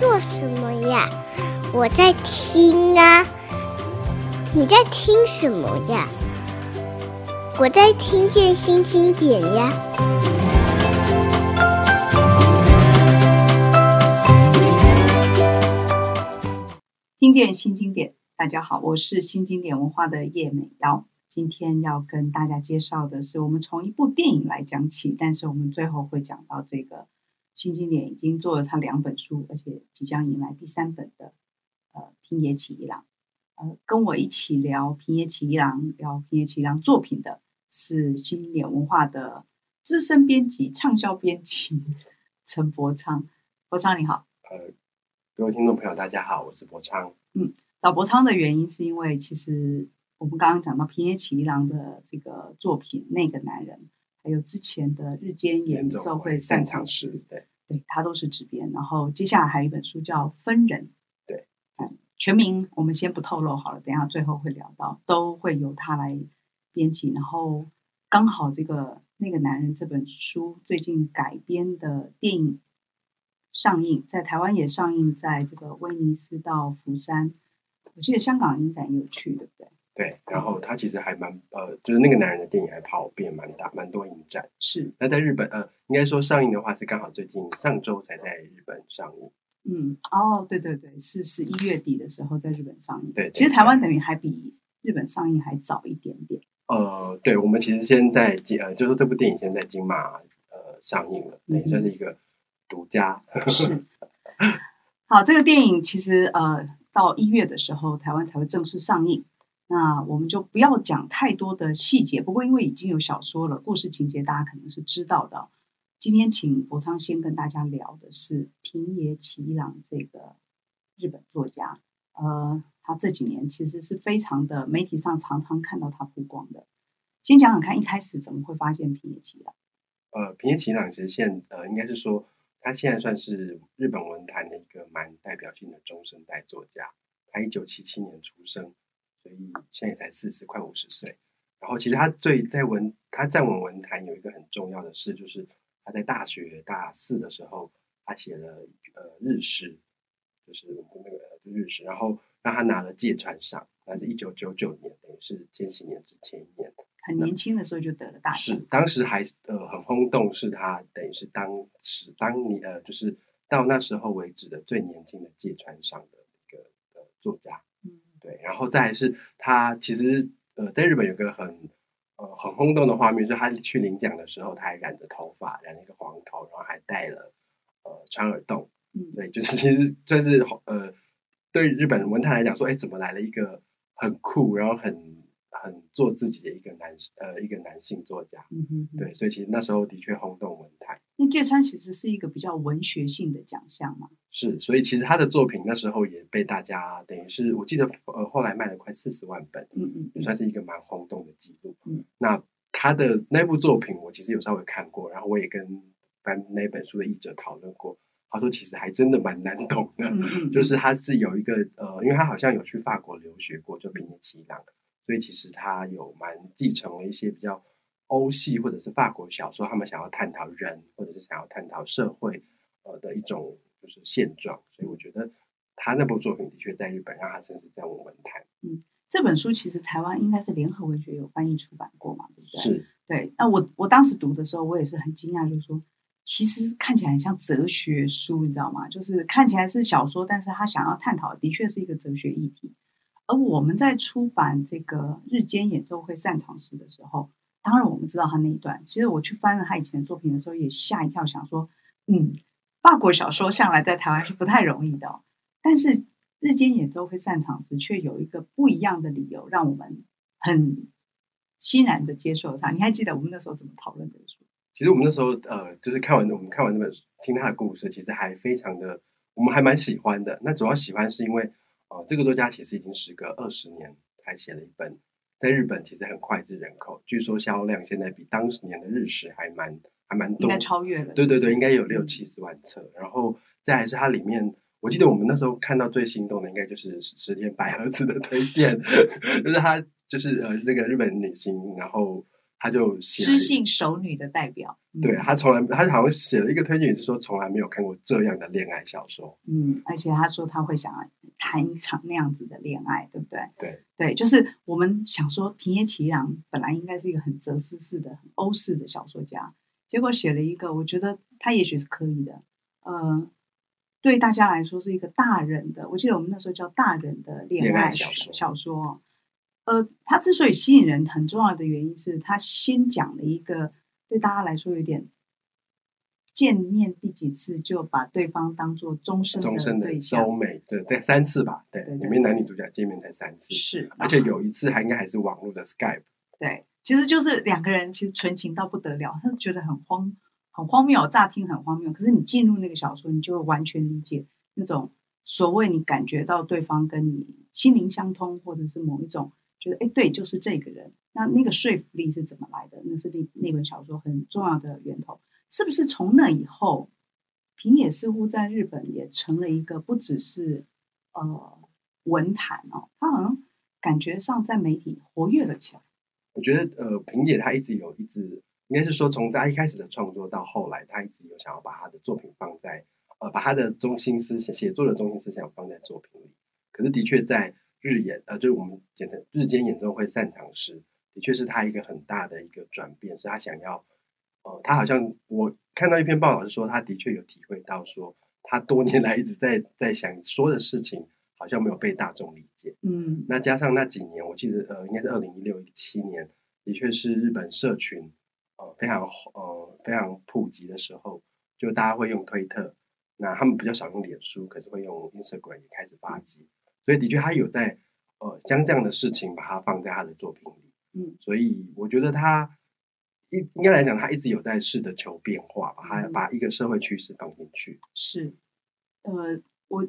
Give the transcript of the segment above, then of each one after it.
做什么呀？我在听啊。你在听什么呀？我在听见新经典呀。听见新经典，大家好，我是新经典文化的叶美瑶。今天要跟大家介绍的是，我们从一部电影来讲起，但是我们最后会讲到这个新经典已经做了他两本书，而且即将迎来第三本的呃平野启一郎。呃，跟我一起聊平野启一郎，聊平野启一郎作品的是新经典文化的资深编辑、畅销编辑陈伯昌。伯昌你好，呃，各位听众朋友大家好，我是伯昌。嗯，找伯昌的原因是因为其实我们刚刚讲到平野启一郎的这个作品《那个男人》，还有之前的《日间演奏会散场时》，对对，他都是执编。然后接下来还有一本书叫《分人》。对，嗯全名我们先不透露好了，等一下最后会聊到，都会由他来编辑。然后刚好这个那个男人这本书最近改编的电影上映，在台湾也上映，在这个威尼斯到釜山，我记得香港影展也有去，对不对？对。然后他其实还蛮呃，就是那个男人的电影还跑遍蛮大蛮多影展。是。那在日本呃，应该说上映的话是刚好最近上周才在日本上映。嗯，哦，对对对，是十一月底的时候在日本上映。对，对，其实台湾等于还比日本上映还早一点点。呃，对，我们其实先在金呃，就是说这部电影先在金马呃上映了，等于算是一个独家。是。好，这个电影其实呃到一月的时候台湾才会正式上映，那我们就不要讲太多的细节。不过因为已经有小说了，故事情节大家可能是知道的。今天请博昌先跟大家聊的是平野启一郎这个日本作家，呃，他这几年其实是非常的媒体上常常看到他曝光的。先讲讲看，一开始怎么会发现平野启一郎？呃，平野启一郎其实现呃，应该是说他现在算是日本文坛的一个蛮代表性的中生代作家。他一九七七年出生，所以现在才四十快五十岁。然后其实他最在文他站稳文坛有一个很重要的事就是。他在大学大四的时候，他写了呃日诗，就是我们那个就日诗，然后让他拿了芥川赏，那是一九九九年，等于是千禧年之前一年，很年轻的时候就得了大奖，是当时还呃很轰动，是他等于是当时当年呃就是到那时候为止的最年轻的芥川赏的一个呃作家，然后再是他其实呃在日本有个很。呃，很轰动的画面，就是他去领奖的时候，他还染着头发，染了一个黄头，然后还戴了呃穿耳洞。嗯，对，就是其实就是呃，对日本文坛来讲，说，哎，怎么来了一个很酷，然后很。很做自己的一个男呃一个男性作家，嗯哼哼，对，所以其实那时候的确轰动文坛。那芥川其实是一个比较文学性的奖项嘛，是，所以其实他的作品那时候也被大家等于是我记得呃后来卖了快四十万本，嗯嗯，也算是一个蛮轰动的记录。嗯，那他的那部作品我其实有稍微看过，然后我也跟翻那本书的译者讨论过，他说其实还真的蛮难懂的，就是他是有一个呃，因为他好像有去法国留学过，就平野启一郎。所以其实他有蛮继承了一些比较欧系或者是法国小说，他们想要探讨人或者是想要探讨社会呃的一种就是现状。所以我觉得他那部作品的确在日本让他真是在我们文坛。嗯，这本书其实台湾应该是联合文学有翻译出版过嘛，对不对？是。对。那我我当时读的时候，我也是很惊讶，就是说其实看起来很像哲学书，你知道吗？就是看起来是小说，但是他想要探讨的，的确是一个哲学议题。而我们在出版这个日间演奏会散场时的时候，当然我们知道他那一段。其实我去翻了他以前的作品的时候，也吓一跳，想说，嗯，法国小说向来在台湾是不太容易的。但是日间演奏会散场时，却有一个不一样的理由，让我们很欣然的接受他。你还记得我们那时候怎么讨论这个书？其实我们那时候呃，就是看完我们看完这本书，听他的故事，其实还非常的，我们还蛮喜欢的。那主要喜欢是因为。哦，这个作家其实已经时隔二十年才写了一本，在日本其实很脍炙人口，据说销量现在比当年的日食还蛮还蛮多，应该超越了。对对对，应该有六七十万册。然后再还是它里面，我记得我们那时候看到最心动的，应该就是石田百合子的推荐，就是他就是呃那个日本女星，然后他就写知性熟女的代表。对，他从来，他好像写了一个推荐，是说从来没有看过这样的恋爱小说。嗯，而且他说他会想要谈一场那样子的恋爱，对不对？对对，就是我们想说，平野启一郎本来应该是一个很哲思式的、很欧式的小说家，结果写了一个，我觉得他也许是可以的。呃，对大家来说是一个大人的，我记得我们那时候叫大人的恋爱小说。小说，呃，他之所以吸引人，很重要的原因是他先讲了一个。对大家来说有点见面第几次就把对方当做终身终身的收美对对三次吧，对，里面男女主角见面才三次，是，而且有一次还应该还是网络的 Skype，对，其实就是两个人其实纯情到不得了，他觉得很荒很荒谬，乍听很荒谬，可是你进入那个小说，你就会完全理解那种所谓你感觉到对方跟你心灵相通，或者是某一种觉得哎对，就是这个人。那那个说服力是怎么来的？那是那那本小说很重要的源头，是不是从那以后，平野似乎在日本也成了一个不只是呃文坛哦，他好像感觉上在媒体活跃了起来。我觉得呃，平野他一直有一直应该是说，从他一开始的创作到后来，他一直有想要把他的作品放在呃，把他的中心思想写作的中心思想放在作品里。可是的确在日演呃，就是我们简称日间演奏会散场时。的确是他一个很大的一个转变，是他想要，呃，他好像我看到一篇报道是说，他的确有体会到说，他多年来一直在在想说的事情，好像没有被大众理解。嗯，那加上那几年，我记得呃，应该是二零一六一七年，的确是日本社群呃非常呃非常普及的时候，就大家会用推特，那他们比较少用脸书，可是会用 Instagram 也开始发迹，所以的确他有在呃将这样的事情把它放在他的作品里。嗯，所以我觉得他应应该来讲，他一直有在试着求变化，吧他把一个社会趋势放进去。是，呃，我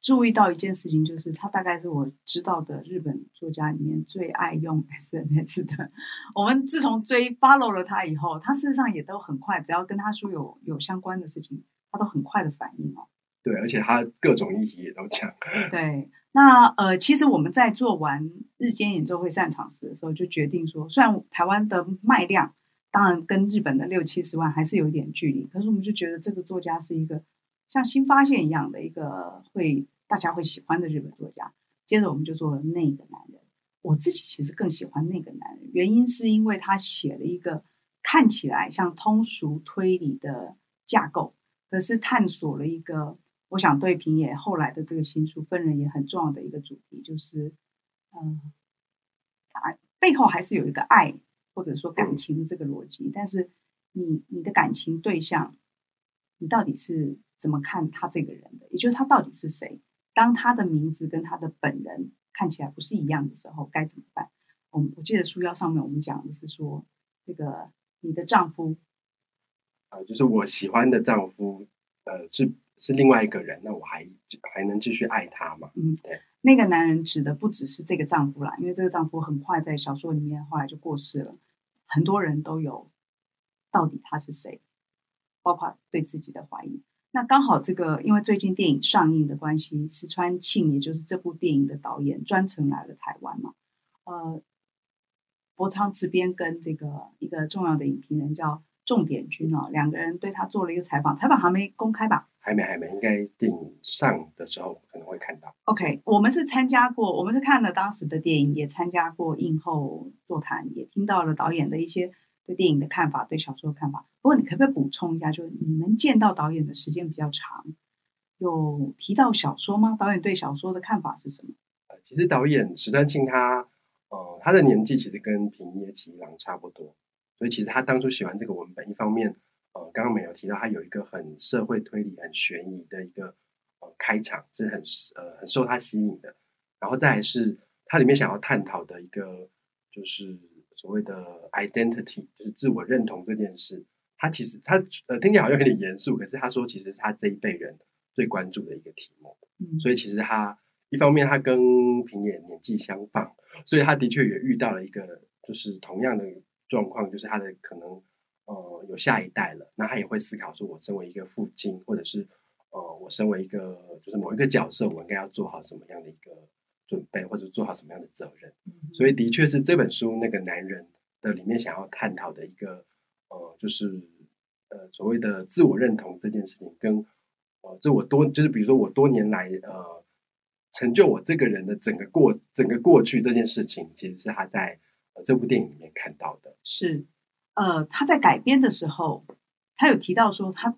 注意到一件事情，就是他大概是我知道的日本作家里面最爱用 SNS 的。我们自从追 follow 了他以后，他事实上也都很快，只要跟他说有有相关的事情，他都很快的反应哦。对，而且他各种议题也都讲。对。那呃，其实我们在做完日间演奏会散场时的时候，就决定说，虽然台湾的卖量当然跟日本的六七十万还是有一点距离，可是我们就觉得这个作家是一个像新发现一样的一个会大家会喜欢的日本作家。接着我们就做了那个男人，我自己其实更喜欢那个男人，原因是因为他写了一个看起来像通俗推理的架构，可是探索了一个。我想对平野后来的这个新书《分人》也很重要的一个主题，就是，嗯，啊，背后还是有一个爱或者说感情的这个逻辑。但是你你的感情对象，你到底是怎么看他这个人的？也就是他到底是谁？当他的名字跟他的本人看起来不是一样的时候，该怎么办？我我记得书腰上面我们讲的是说，这个你的丈夫，啊，就是我喜欢的丈夫，呃，是。是另外一个人，那我还还能继续爱他吗？嗯，对，那个男人指的不只是这个丈夫啦，因为这个丈夫很快在小说里面后来就过世了。很多人都有到底他是谁，包括对自己的怀疑。那刚好这个，因为最近电影上映的关系，石川庆也就是这部电影的导演专程来了台湾嘛。呃，博昌池边跟这个一个重要的影评人叫重点君哦，两个人对他做了一个采访，采访还没公开吧？还没，还没，应该电影上的时候可能会看到。OK，我们是参加过，我们是看了当时的电影，也参加过映后座谈，也听到了导演的一些对电影的看法，对小说的看法。不过，你可不可以补充一下，就是你们见到导演的时间比较长，有提到小说吗？导演对小说的看法是什么？呃，其实导演石川庆他，呃，他的年纪其实跟平野启一郎差不多，所以其实他当初喜欢这个文本，一方面。呃，刚刚没有提到，他有一个很社会推理、很悬疑的一个呃开场，是很呃很受他吸引的。然后再来是他里面想要探讨的一个，就是所谓的 identity，就是自我认同这件事。他其实他呃听起来好像有点严肃，可是他说其实是他这一辈人最关注的一个题目。嗯，所以其实他一方面他跟平野年纪相仿，所以他的确也遇到了一个就是同样的状况，就是他的可能。呃，有下一代了，那他也会思考说，我身为一个父亲，或者是呃，我身为一个就是某一个角色，我应该要做好什么样的一个准备，或者做好什么样的责任。嗯、所以，的确是这本书那个男人的里面想要探讨的一个呃，就是呃所谓的自我认同这件事情，跟呃这我多就是比如说我多年来呃成就我这个人的整个过整个过去这件事情，其实是他在、呃、这部电影里面看到的。是呃他在改编的时候，他有提到说他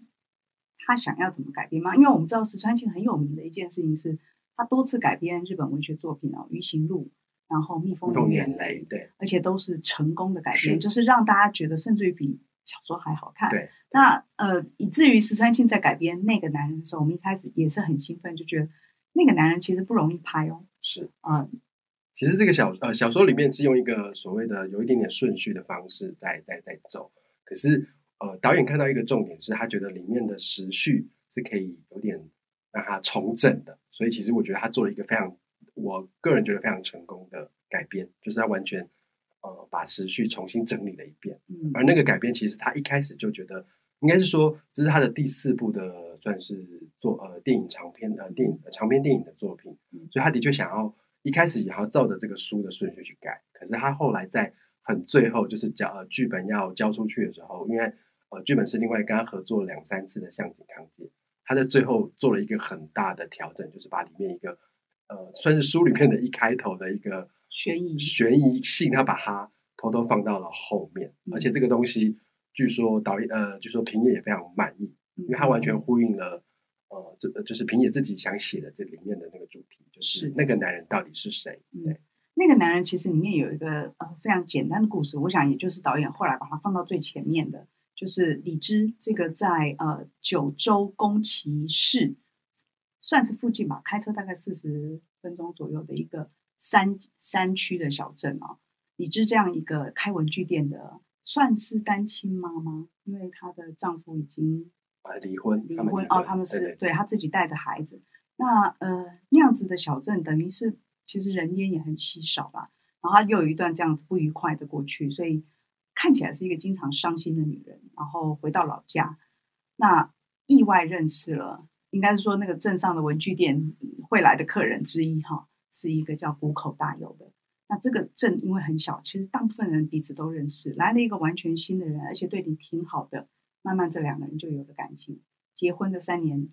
他想要怎么改编吗？因为我们知道石川庆很有名的一件事情是。他多次改编日本文学作品哦，《鱼行路》，然后《蜜蜂的眼泪》，对，而且都是成功的改编，就是让大家觉得甚至于比小说还好看。对，那呃，以至于石川庆在改编那个男人的时候，我们一开始也是很兴奋，就觉得那个男人其实不容易拍哦。是啊，嗯、其实这个小呃小说里面是用一个所谓的有一点点顺序的方式在在在走，可是呃导演看到一个重点是他觉得里面的时序是可以有点让他重整的。所以其实我觉得他做了一个非常，我个人觉得非常成功的改编，就是他完全呃把时序重新整理了一遍。嗯，而那个改编其实他一开始就觉得，应该是说这是他的第四部的算是做呃电影长篇呃电影长篇电影的作品，所以他的确想要一开始也要照着这个书的顺序去改。可是他后来在很最后就是交呃剧本要交出去的时候，因为呃剧本是另外跟他合作两三次的向井康介。他在最后做了一个很大的调整，就是把里面一个呃，算是书里面的一开头的一个悬疑悬疑性，他把它偷偷放到了后面。嗯、而且这个东西，据说导演呃，据说平野也非常满意，嗯、因为他完全呼应了呃，这就是平野自己想写的这里面的那个主题，就是那个男人到底是谁？嗯、对，那个男人其实里面有一个呃非常简单的故事，我想也就是导演后来把它放到最前面的。就是李芝这个在呃九州宫崎市算是附近吧，开车大概四十分钟左右的一个山山区的小镇啊。李芝这样一个开文具店的，算是单亲妈妈，因为她的丈夫已经离婚，离婚哦，他们是对，对，对她自己带着孩子。那呃那样子的小镇，等于是其实人烟也很稀少吧。然后又有一段这样子不愉快的过去，所以。看起来是一个经常伤心的女人，然后回到老家，那意外认识了，应该是说那个镇上的文具店会来的客人之一哈，是一个叫谷口大友的。那这个镇因为很小，其实大部分人彼此都认识。来了一个完全新的人，而且对你挺好的，慢慢这两个人就有了感情。结婚的三年，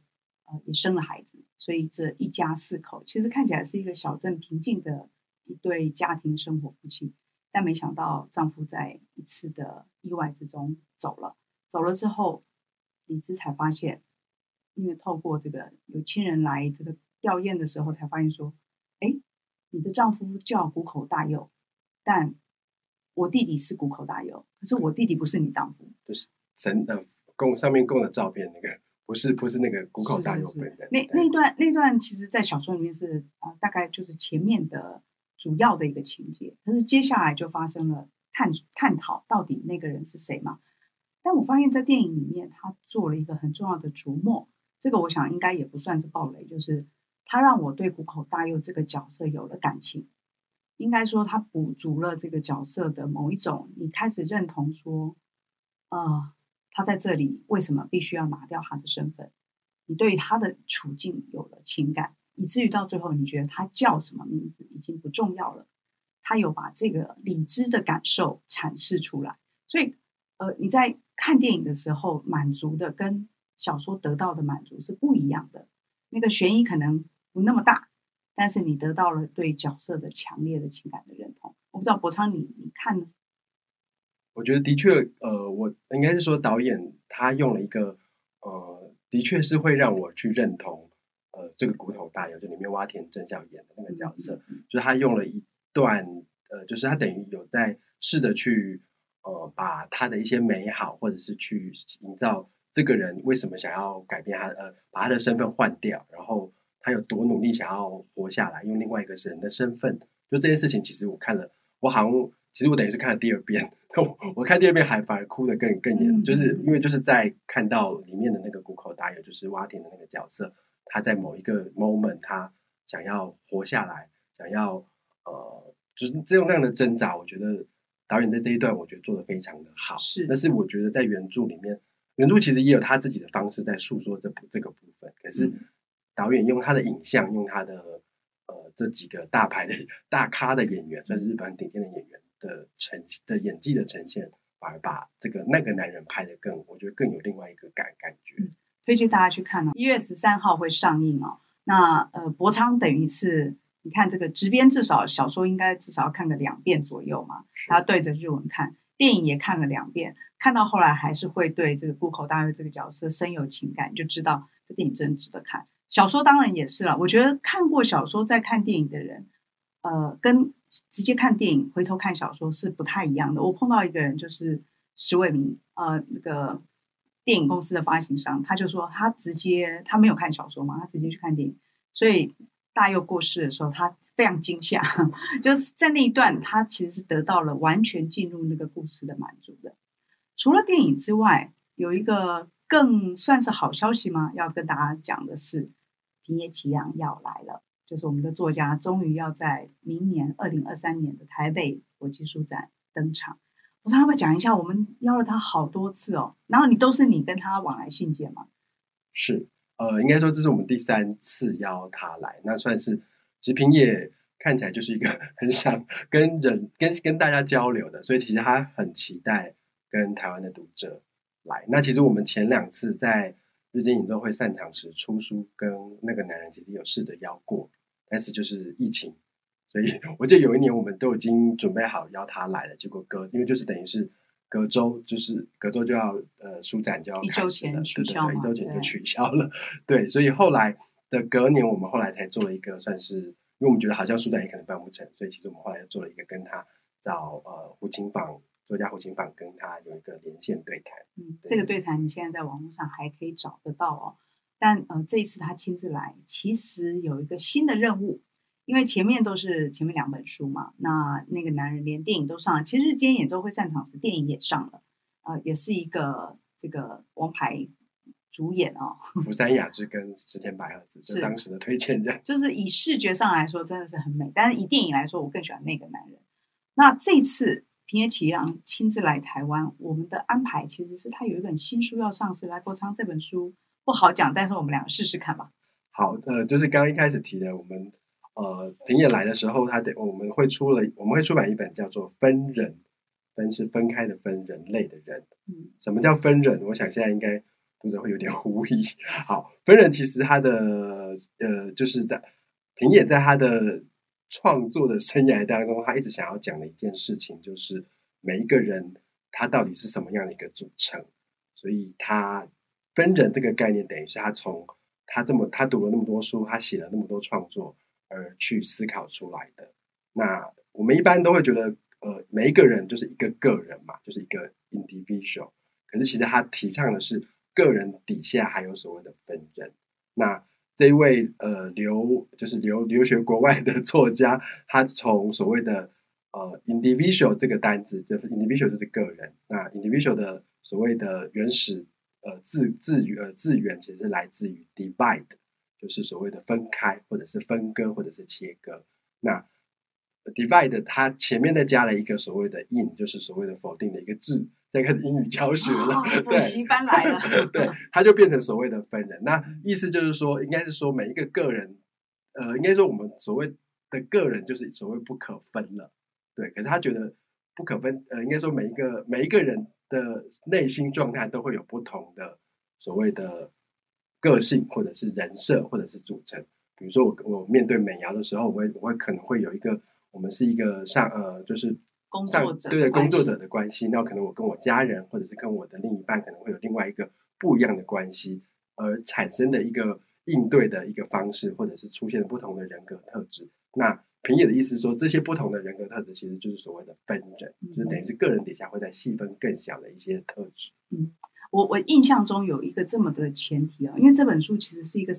也生了孩子，所以这一家四口其实看起来是一个小镇平静的一对家庭生活夫妻。但没想到，丈夫在一次的意外之中走了。走了之后，李枝才发现，因为透过这个有亲人来这个吊唁的时候，才发现说：“哎，你的丈夫叫谷口大佑，但我弟弟是谷口大佑，可是我弟弟不是你丈夫。”就是神的供上面供的照片，那个不是不是那个谷口大佑本人。那那段那段，其实，在小说里面是啊，大概就是前面的。主要的一个情节，可是接下来就发生了探探讨到底那个人是谁嘛？但我发现，在电影里面，他做了一个很重要的琢磨，这个我想应该也不算是暴雷，就是他让我对谷口大佑这个角色有了感情。应该说，他补足了这个角色的某一种，你开始认同说，啊、呃，他在这里为什么必须要拿掉他的身份？你对他的处境有了情感。以至于到最后，你觉得他叫什么名字已经不重要了。他有把这个理智的感受阐释出来，所以，呃，你在看电影的时候，满足的跟小说得到的满足是不一样的。那个悬疑可能不那么大，但是你得到了对角色的强烈的情感的认同。我不知道博昌，你你看？我觉得的确，呃，我应该是说导演他用了一个，呃，的确是会让我去认同。呃，这个骨头大有就里面洼田正孝演的那个角色，嗯、就是他用了一段，呃，就是他等于有在试着去，呃，把他的一些美好，或者是去营造这个人为什么想要改变他，呃，把他的身份换掉，然后他有多努力想要活下来，用另外一个人的身份，就这件事情，其实我看了，我好像其实我等于是看了第二遍，我，我看第二遍还反而哭得更更严，嗯、就是因为就是在看到里面的那个谷口大佑，就是洼田的那个角色。他在某一个 moment，他想要活下来，想要呃，就是这种那样的挣扎。我觉得导演在这一段，我觉得做的非常的好。是，但是我觉得在原著里面，原著其实也有他自己的方式在诉说这部这个部分。可是导演用他的影像，用他的呃这几个大牌的大咖的演员，算是日本顶尖的演员，的呈的演技的呈现，反而把这个那个男人拍的更，我觉得更有另外一个感感觉。嗯，推荐大家去看哦，一月十三号会上映哦。那呃，博昌等于是你看这个直编，至少小说应该至少要看个两遍左右嘛，他对着日文看，电影也看了两遍，看到后来还是会对这个谷口大佑这个角色深有情感，就知道这电影真值得看。小说当然也是了，我觉得看过小说再看电影的人，呃，跟直接看电影回头看小说是不太一样的。我碰到一个人就是石伟明，呃，那个。电影公司的发行商，他就说他直接他没有看小说嘛，他直接去看电影。所以大佑过世的时候，他非常惊吓，就是在那一段，他其实是得到了完全进入那个故事的满足的。除了电影之外，有一个更算是好消息吗？要跟大家讲的是，平野启洋要来了，就是我们的作家终于要在明年二零二三年的台北国际书展登场。我常常会讲一下，我们邀了他好多次哦，然后你都是你跟他往来信件吗？是，呃，应该说这是我们第三次邀他来，那算是直平也看起来就是一个 很想跟人跟跟大家交流的，所以其实他很期待跟台湾的读者来。那其实我们前两次在日间演奏会散场时出书，跟那个男人其实有试着邀过，但是就是疫情。所以 我记得有一年我们都已经准备好邀他来了，结果隔因为就是等于是隔周就是隔周就要呃书展就要开始了，对对对，一周前就取消了。对，对，所以后来的隔年我们后来才做了一个算是，因为我们觉得好像书展也可能办不成，所以其实我们后来又做了一个跟他找呃胡晴舫作家胡金榜跟他有一个连线对谈。嗯，这个对谈你现在在网络上还可以找得到哦。但呃这一次他亲自来，其实有一个新的任务。因为前面都是前面两本书嘛，那那个男人连电影都上了。其实日间演奏会散场时，电影也上了，呃，也是一个这个王牌主演哦。福山雅治跟石田百合子是当时的推荐人，就是以视觉上来说真的是很美，但是以电影来说，我更喜欢那个男人。那这次平野启洋亲自来台湾，我们的安排其实是他有一本新书要上市，来柏昌这本书不好讲，但是我们两个试试看吧。好，呃，就是刚刚一开始提的我们。呃，平野来的时候，他的我们会出了，我们会出版一本叫做《分人》，分是分开的分，人类的人。嗯，什么叫分人？我想现在应该读者会有点狐疑。好，分人其实他的呃，就是在平野在他的创作的生涯当中，他一直想要讲的一件事情，就是每一个人他到底是什么样的一个组成。所以他分人这个概念，等于是他从他这么他读了那么多书，他写了那么多创作。而去思考出来的。那我们一般都会觉得，呃，每一个人就是一个个人嘛，就是一个 individual。可是其实他提倡的是个人底下还有所谓的分人。那这一位呃留就是留留学国外的作家，他从所谓的呃 individual 这个单字，就是 individual 就是个人。那 individual 的所谓的原始呃字字呃字源其实是来自于 divide。就是所谓的分开，或者是分割，或者是切割。那 divide 它前面再加了一个所谓的 in，就是所谓的否定的一个字，在开始英语教学了，补习班来了。对，他就变成所谓的分人。那意思就是说，应该是说每一个个人，呃，应该说我们所谓的个人就是所谓不可分了。对，可是他觉得不可分，呃，应该说每一个每一个人的内心状态都会有不同的所谓的。个性，或者是人设，或者是组成。比如说我，我我面对美瑶的时候，我会我会可能会有一个，我们是一个上呃，就是工作者对的工作者的关系。那可能我跟我家人，或者是跟我的另一半，可能会有另外一个不一样的关系，而产生的一个应对的一个方式，或者是出现不同的人格特质。那平野的意思是说，这些不同的人格特质，其实就是所谓的分人，嗯、就是等于是个人底下会在细分更小的一些特质。嗯。我我印象中有一个这么的前提啊，因为这本书其实是一个，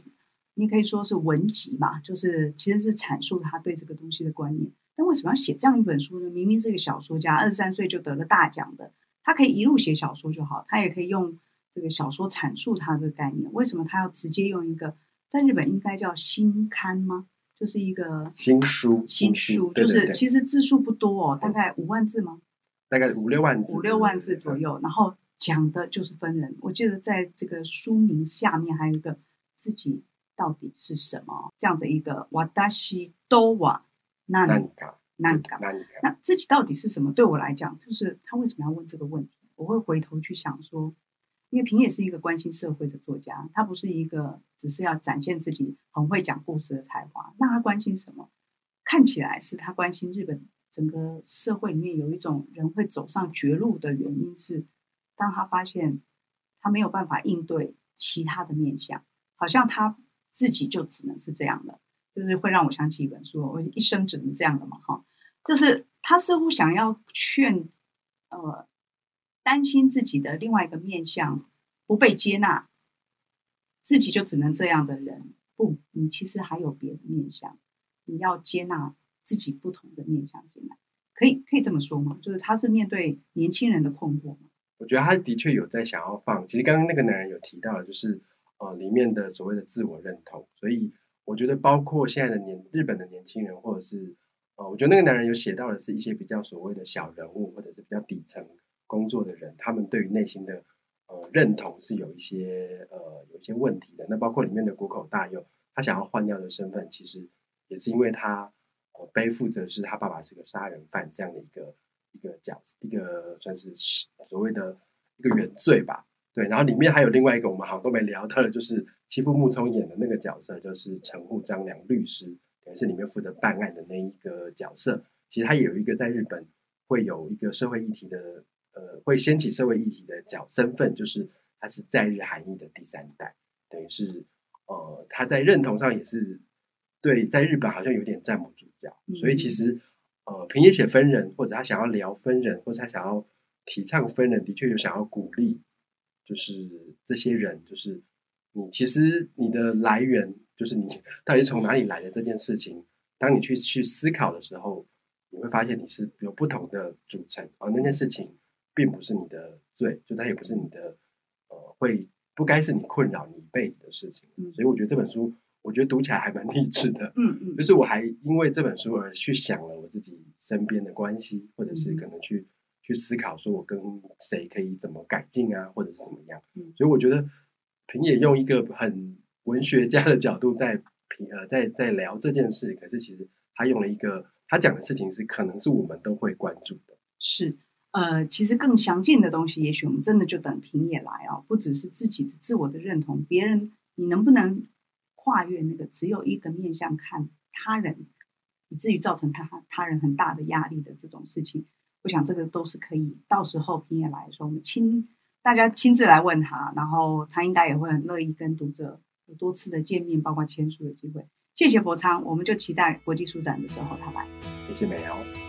你可以说是文集嘛，就是其实是阐述他对这个东西的观念。但为什么要写这样一本书呢？明明是一个小说家，二十三岁就得了大奖的，他可以一路写小说就好，他也可以用这个小说阐述他这个概念。为什么他要直接用一个在日本应该叫新刊吗？就是一个新书，新书，就是其实字数不多哦，大概五万字吗？大概五六万字，五六万字左右，然后。讲的就是分人。我记得在这个书名下面还有一个自己到底是什么这样子一个。私とは何か 那你干嘛？那自己到底是什么？对我来讲，就是他为什么要问这个问题？我会回头去想说，因为平野是一个关心社会的作家，他不是一个只是要展现自己很会讲故事的才华。那他关心什么？看起来是他关心日本整个社会里面有一种人会走上绝路的原因是，当他发现他没有办法应对其他的面相，好像他自己就只能是这样的。就是会让我想起一本书，我一生只能这样的嘛，哈，就是他似乎想要劝，呃，担心自己的另外一个面相不被接纳，自己就只能这样的人，不，你其实还有别的面相，你要接纳自己不同的面相进来，可以可以这么说吗？就是他是面对年轻人的困惑吗？我觉得他的确有在想要放，其实刚刚那个男人有提到，就是呃里面的所谓的自我认同，所以。我觉得包括现在的年日本的年轻人，或者是呃，我觉得那个男人有写到的是一些比较所谓的小人物，或者是比较底层工作的人，他们对于内心的呃认同是有一些呃有一些问题的。那包括里面的谷口大佑，他想要换掉的身份，其实也是因为他呃背负着是他爸爸是个杀人犯这样的一个一个角一个算是所谓的一个原罪吧。对，然后里面还有另外一个我们好像都没聊到的，就是妻夫木聪演的那个角色，就是陈户张良律师，等于是里面负责办案的那一个角色。其实他也有一个在日本会有一个社会议题的，呃，会掀起社会议题的角身份，就是他是在日韩裔的第三代，等于是呃他在认同上也是对在日本好像有点站不住脚，所以其实呃平野写分人，或者他想要聊分人，或者他想要提倡分人，的确有想要鼓励。就是这些人，就是你，其实你的来源，就是你 到底从哪里来的这件事情，当你去去思考的时候，你会发现你是有不同的组成，而那件事情并不是你的罪，就它也不是你的，呃，会不该是你困扰你一辈子的事情。所以我觉得这本书，我觉得读起来还蛮励志的。嗯嗯，就是我还因为这本书而去想了我自己身边的关系，或者是可能去。去思考，说我跟谁可以怎么改进啊，或者是怎么样？嗯，所以我觉得平野用一个很文学家的角度在评呃在在聊这件事，可是其实他用了一个他讲的事情是可能是我们都会关注的。是呃，其实更详尽的东西，也许我们真的就等平野来啊，不只是自己的自我的认同，别人你能不能跨越那个只有一个面向看他人，以至于造成他他人很大的压力的这种事情。我想这个都是可以，到时候平野来的时候，我们亲大家亲自来问他，然后他应该也会很乐意跟读者有多次的见面，包括签书的机会。谢谢博昌，我们就期待国际书展的时候他来。谢谢美瑶。